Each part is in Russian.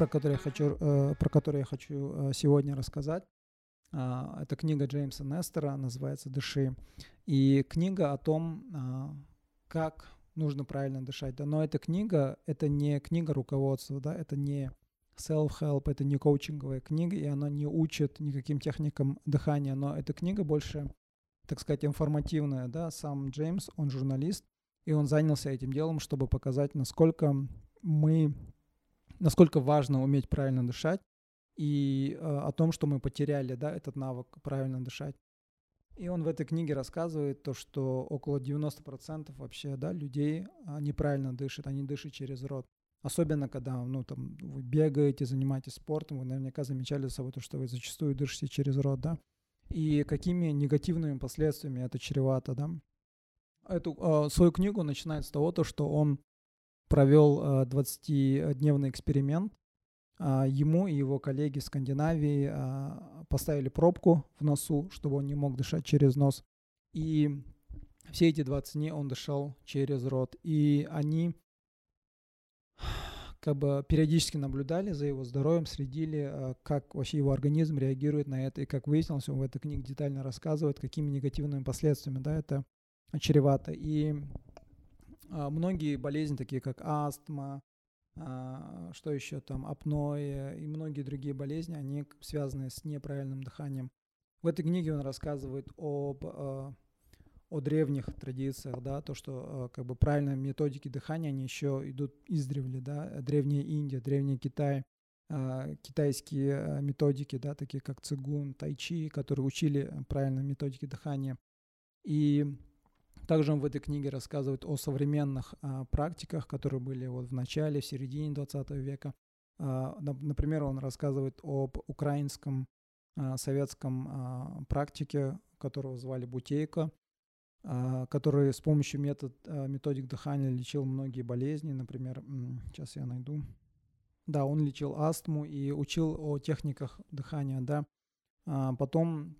про которую я хочу, э, про которую я хочу э, сегодня рассказать, э, это книга Джеймса Нестера, называется «Дыши». И книга о том, э, как нужно правильно дышать. Да? Но эта книга, это не книга руководства, да? это не self-help, это не коучинговая книга, и она не учит никаким техникам дыхания, но эта книга больше, так сказать, информативная. Да? Сам Джеймс, он журналист, и он занялся этим делом, чтобы показать, насколько мы насколько важно уметь правильно дышать и э, о том, что мы потеряли, да, этот навык правильно дышать. И он в этой книге рассказывает то, что около 90% вообще, да, людей неправильно дышат, они дышат через рот. Особенно, когда, ну, там, вы бегаете, занимаетесь спортом, вы наверняка замечали за собой то, что вы зачастую дышите через рот, да. И какими негативными последствиями это чревато, да. Эту э, свою книгу начинает с того, то, что он провел 20-дневный э, эксперимент. А, ему и его коллеги в Скандинавии а, поставили пробку в носу, чтобы он не мог дышать через нос. И все эти 20 дней он дышал через рот. И они как бы периодически наблюдали за его здоровьем, следили, а, как вообще его организм реагирует на это. И как выяснилось, он в этой книге детально рассказывает, какими негативными последствиями да, это чревато. И многие болезни, такие как астма, а, что еще там, апноэ и многие другие болезни, они связаны с неправильным дыханием. В этой книге он рассказывает об а, о древних традициях, да, то, что как бы правильные методики дыхания, они еще идут издревле, да, древняя Индия, древний Китай, китайские методики, да, такие как цигун, тайчи, которые учили правильные методики дыхания. И также он в этой книге рассказывает о современных а, практиках, которые были вот в начале, в середине 20 века. А, например, он рассказывает об украинском а, советском а, практике, которого звали Бутейко, а, который с помощью метод, а, методик дыхания лечил многие болезни. Например, сейчас я найду. Да, он лечил астму и учил о техниках дыхания, да. А, потом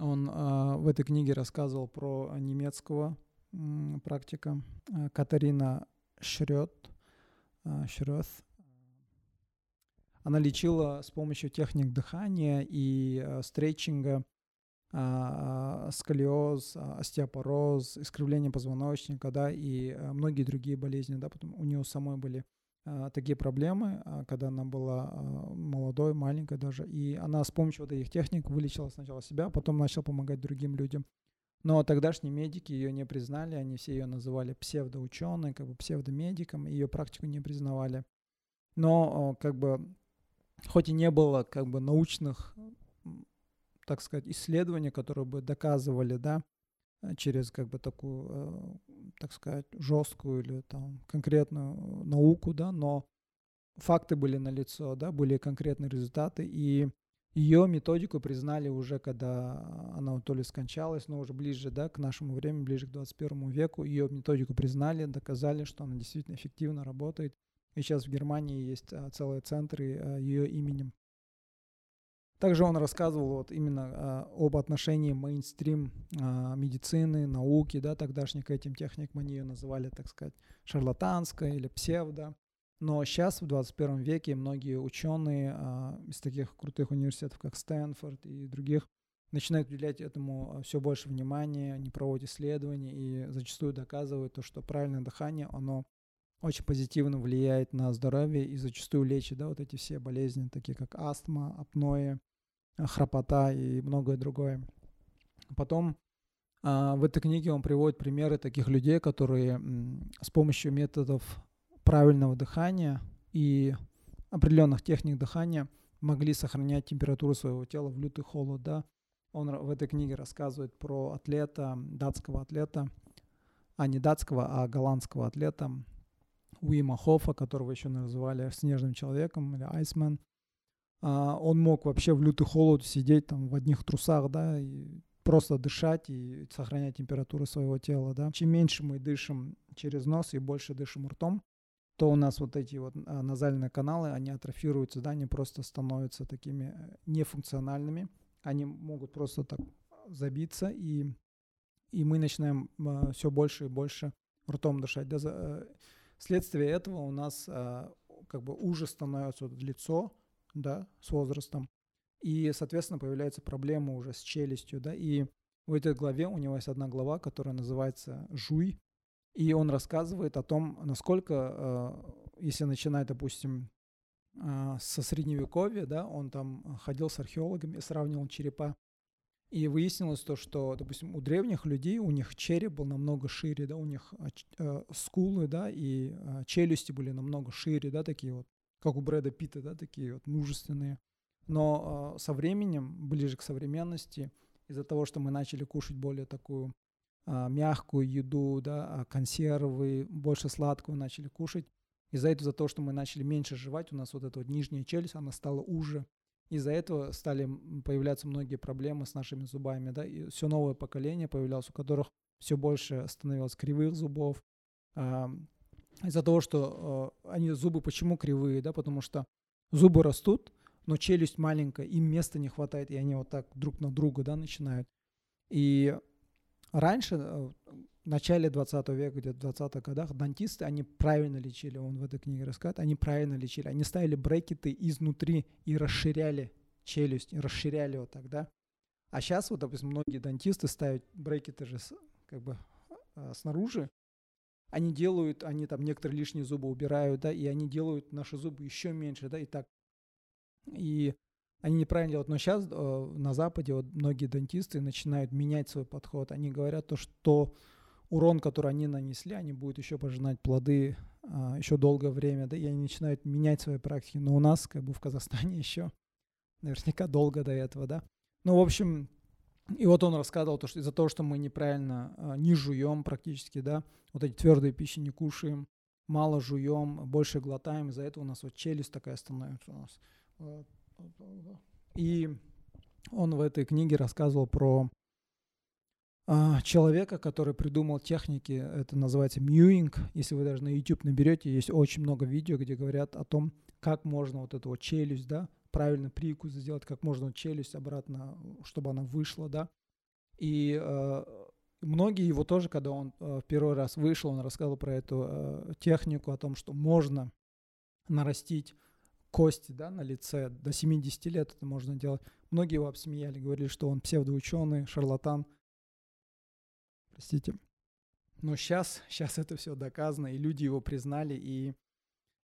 он э, в этой книге рассказывал про немецкого э, практика э, Катарина Шрёт. Э, Шрёт. Она лечила с помощью техник дыхания и э, стретчинга э, сколиоз, остеопороз, искривление позвоночника, да, и э, многие другие болезни, да, потом у нее самой были а, такие проблемы, а, когда она была а, молодой, маленькой даже. И она с помощью вот этих техник вылечила сначала себя, потом начала помогать другим людям. Но тогдашние медики ее не признали, они все ее называли псевдоученой, как бы псевдомедиком, ее практику не признавали. Но как бы, хоть и не было как бы научных, так сказать, исследований, которые бы доказывали, да, через как бы такую так сказать, жесткую или там конкретную науку, да, но факты были налицо, да, были конкретные результаты, и ее методику признали уже, когда она то ли скончалась, но уже ближе, да, к нашему времени, ближе к 21 веку, ее методику признали, доказали, что она действительно эффективно работает. И сейчас в Германии есть а, целые центры ее именем. Также он рассказывал вот именно а, об отношении мейнстрим а, медицины, науки, да, тогдашней к этим техникам, они ее называли, так сказать, шарлатанской или псевдо. Но сейчас, в 21 веке, многие ученые а, из таких крутых университетов, как Стэнфорд и других, начинают уделять этому а, все больше внимания, они проводят исследования и зачастую доказывают то, что правильное дыхание, оно очень позитивно влияет на здоровье и зачастую лечит да, вот эти все болезни, такие как астма, апноэ, храпота и многое другое. Потом а, в этой книге он приводит примеры таких людей, которые с помощью методов правильного дыхания и определенных техник дыхания могли сохранять температуру своего тела в лютый холод. Да? Он в этой книге рассказывает про атлета, датского атлета, а не датского, а голландского атлета Уима Хофа, которого еще называли снежным человеком или Айсмен. А, он мог вообще в лютый холод сидеть там в одних трусах, да, и просто дышать и сохранять температуру своего тела, да. Чем меньше мы дышим через нос и больше дышим ртом, то у нас вот эти вот а, назальные каналы, они атрофируются, да, они просто становятся такими э, нефункциональными, они могут просто так забиться, и, и мы начинаем а, все больше и больше ртом дышать. Да, за, э, этого у нас как бы уже становится вот лицо, да, с возрастом. И, соответственно, появляются проблемы уже с челюстью, да. И в этой главе у него есть одна глава, которая называется «Жуй». И он рассказывает о том, насколько, э, если начинать, допустим, э, со средневековья, да, он там ходил с археологами, сравнивал черепа и выяснилось то, что, допустим, у древних людей у них череп был намного шире, да, у них э, скулы, да, и челюсти были намного шире, да, такие вот, как у Брэда Питта, да, такие вот мужественные. Но э, со временем, ближе к современности, из-за того, что мы начали кушать более такую э, мягкую еду, да, а консервы, больше сладкого начали кушать, из-за этого, за то, что мы начали меньше жевать, у нас вот эта вот нижняя челюсть, она стала уже, из-за этого стали появляться многие проблемы с нашими зубами, да, и все новое поколение появлялось, у которых все больше становилось кривых зубов. Из-за того, что а, они зубы почему кривые, да, потому что зубы растут, но челюсть маленькая, им места не хватает, и они вот так друг на друга, да, начинают. И раньше э, в начале 20 века, где-то в 20-х годах, дантисты, они правильно лечили, он в этой книге рассказывает, они правильно лечили. Они ставили брекеты изнутри и расширяли челюсть, и расширяли вот так, да. А сейчас вот, допустим, многие дантисты ставят брекеты же как бы а, снаружи, они делают, они там некоторые лишние зубы убирают, да, и они делают наши зубы еще меньше, да, и так. И они неправильно делают. Но сейчас э, на Западе вот многие дантисты начинают менять свой подход. Они говорят то, что урон, который они нанесли, они будут еще пожинать плоды а, еще долгое время, да, и они начинают менять свои практики. Но у нас, как бы в Казахстане еще наверняка долго до этого, да. Ну, в общем, и вот он рассказывал, то, что из-за того, что мы неправильно а, не жуем практически, да, вот эти твердые пищи не кушаем, мало жуем, больше глотаем, из-за этого у нас вот челюсть такая становится у нас. И он в этой книге рассказывал про а, человека, который придумал техники, это называется мьюинг. Если вы даже на YouTube наберете, есть очень много видео, где говорят о том, как можно вот эту вот челюсть, да, правильно прикус сделать, как можно челюсть обратно, чтобы она вышла, да. И э, многие его тоже, когда он э, первый раз вышел, он рассказывал про эту э, технику, о том, что можно нарастить кости да, на лице. До 70 лет это можно делать. Многие его обсмеяли, говорили, что он псевдоученый, шарлатан простите. Но сейчас, сейчас это все доказано, и люди его признали, и,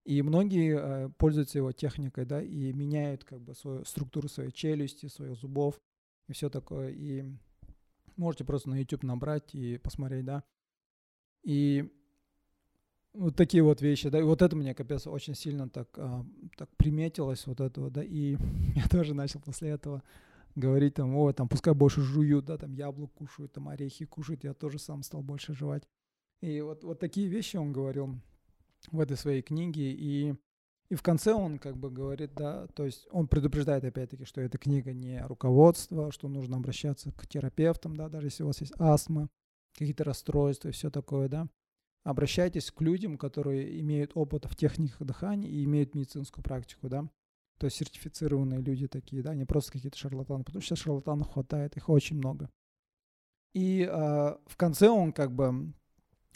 и многие э, пользуются его техникой, да, и меняют как бы свою структуру своей челюсти, своих зубов и все такое. И можете просто на YouTube набрать и посмотреть, да. И вот такие вот вещи, да, и вот это мне, капец, очень сильно так, а, так приметилось, вот этого, да, и я тоже начал после этого говорить там, о, там, пускай больше жуют, да, там, яблок кушают, там, орехи кушают, я тоже сам стал больше жевать. И вот, вот такие вещи он говорил в этой своей книге, и, и в конце он как бы говорит, да, то есть он предупреждает опять-таки, что эта книга не руководство, что нужно обращаться к терапевтам, да, даже если у вас есть астма, какие-то расстройства и все такое, да. Обращайтесь к людям, которые имеют опыт в техниках дыхания и имеют медицинскую практику, да то есть сертифицированные люди такие, да, не просто какие-то шарлатаны, потому что шарлатанов хватает, их очень много. И э, в конце он как бы,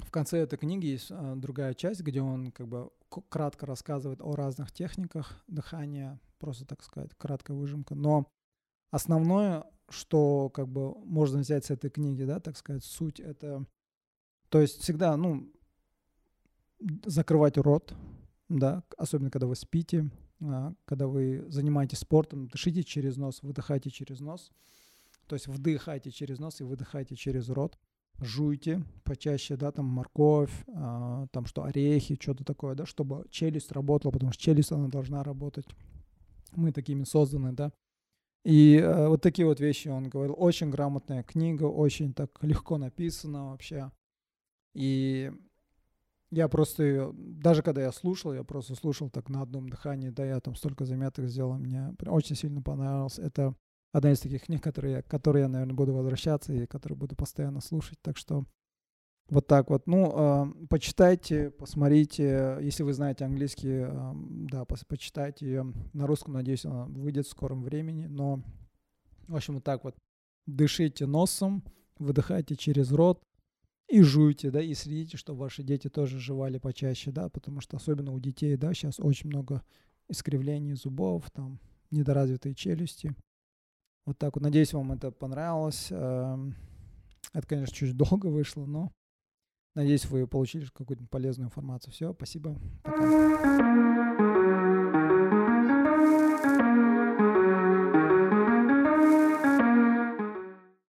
в конце этой книги есть э, другая часть, где он как бы кратко рассказывает о разных техниках дыхания, просто так сказать, краткая выжимка. Но основное, что как бы можно взять с этой книги, да, так сказать, суть это, то есть всегда, ну, закрывать рот, да, особенно когда вы спите, а, когда вы занимаетесь спортом, дышите через нос, выдыхайте через нос. То есть вдыхайте через нос и выдыхайте через рот. Жуйте почаще, да, там морковь, а, там что, орехи, что-то такое, да, чтобы челюсть работала, потому что челюсть, она должна работать. Мы такими созданы, да. И э, вот такие вот вещи он говорил. Очень грамотная книга, очень так легко написана вообще. И я просто ее, даже когда я слушал, я просто слушал так на одном дыхании, да, я там столько заметок сделал, мне очень сильно понравилось. Это одна из таких книг, которые, которые я, наверное, буду возвращаться и которые буду постоянно слушать. Так что вот так вот. Ну, э, почитайте, посмотрите. Если вы знаете английский, э, да, по почитайте ее. На русском, надеюсь, она выйдет в скором времени. Но, в общем, вот так вот. Дышите носом, выдыхайте через рот, и жуйте, да, и следите, чтобы ваши дети тоже жевали почаще, да, потому что особенно у детей, да, сейчас очень много искривлений зубов, там, недоразвитые челюсти. Вот так вот. Надеюсь, вам это понравилось. Эм, это, конечно, чуть долго вышло, но надеюсь, вы получили какую-то полезную информацию. Все, спасибо. Пока.